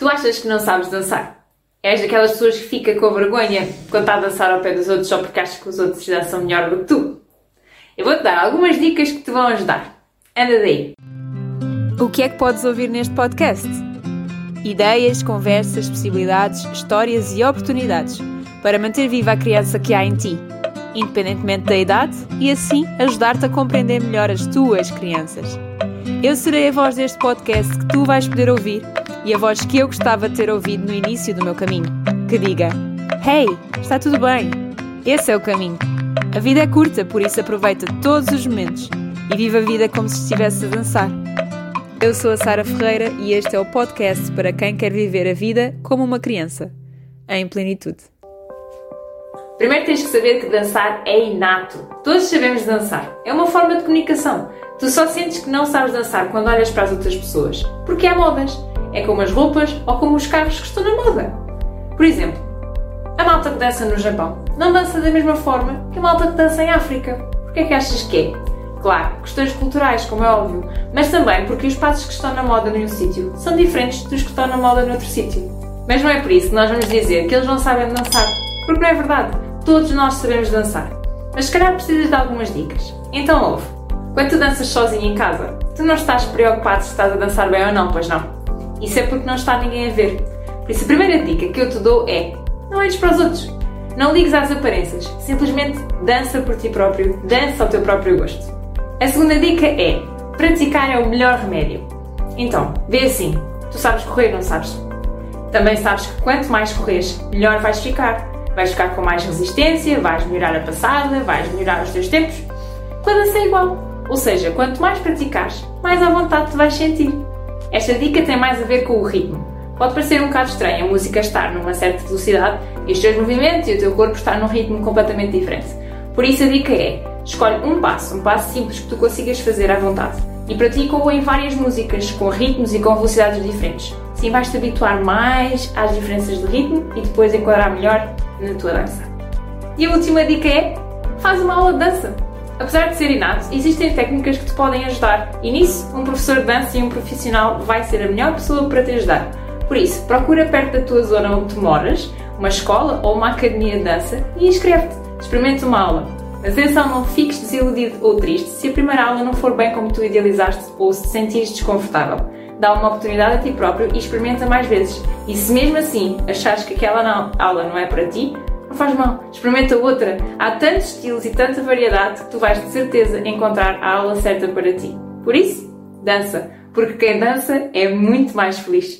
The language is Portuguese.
Tu achas que não sabes dançar? És daquelas pessoas que fica com vergonha quando está a dançar ao pé dos outros só porque achas que os outros já são melhor do que tu? Eu vou-te dar algumas dicas que te vão ajudar. Anda daí! O que é que podes ouvir neste podcast? Ideias, conversas, possibilidades, histórias e oportunidades para manter viva a criança que há em ti, independentemente da idade, e assim ajudar-te a compreender melhor as tuas crianças. Eu serei a voz deste podcast que tu vais poder ouvir e a voz que eu gostava de ter ouvido no início do meu caminho, que diga: Hey, está tudo bem? Esse é o caminho. A vida é curta, por isso aproveita todos os momentos e viva a vida como se estivesse a dançar. Eu sou a Sara Ferreira e este é o podcast para quem quer viver a vida como uma criança, em plenitude. Primeiro tens que saber que dançar é inato. Todos sabemos dançar. É uma forma de comunicação. Tu só sentes que não sabes dançar quando olhas para as outras pessoas. Porque há modas. É como as roupas ou como os carros que estão na moda. Por exemplo, a malta que dança no Japão não dança da mesma forma que a malta que dança em África. Porquê é que achas que é? Claro, questões culturais, como é óbvio, mas também porque os passos que estão na moda num sítio são diferentes dos que estão na moda noutro sítio. Mas não é por isso que nós vamos dizer que eles não sabem dançar, porque não é verdade. Todos nós sabemos dançar. Mas se calhar precisas de algumas dicas. Então ouve. Quando tu danças sozinho em casa, tu não estás preocupado se estás a dançar bem ou não, pois não? Isso é porque não está ninguém a ver. Por isso a primeira dica que eu te dou é não olhes para os outros. Não ligues às aparências. Simplesmente dança por ti próprio, dança ao teu próprio gosto. A segunda dica é praticar é o melhor remédio. Então, vê assim, tu sabes correr, não sabes? Também sabes que quanto mais corres, melhor vais ficar. Vais ficar com mais resistência, vais melhorar a passada, vais melhorar os teus tempos. Com a é igual. Ou seja, quanto mais praticares, mais à vontade te vais sentir. Esta dica tem mais a ver com o ritmo. Pode parecer um bocado estranho a música estar numa certa velocidade e os teus movimentos e o teu corpo estar num ritmo completamente diferente. Por isso a dica é, escolhe um passo, um passo simples que tu consigas fazer à vontade e pratica-o em várias músicas, com ritmos e com velocidades diferentes. Assim vais-te habituar mais às diferenças de ritmo e depois enquadrar melhor na tua dança. E a última dica é, faz uma aula de dança. Apesar de ser inato, existem técnicas que te podem ajudar e nisso um professor de dança e um profissional vai ser a melhor pessoa para te ajudar. Por isso, procura perto da tua zona onde tu moras, uma escola ou uma academia de dança e inscreve-te. Experimenta uma aula. Mas atenção, não fiques desiludido ou triste se a primeira aula não for bem como tu idealizaste ou se te sentires desconfortável. Dá uma oportunidade a ti próprio e experimenta mais vezes. E se mesmo assim achares que aquela aula não é para ti, não faz mal, experimenta outra. Há tantos estilos e tanta variedade que tu vais de certeza encontrar a aula certa para ti. Por isso, dança, porque quem dança é muito mais feliz.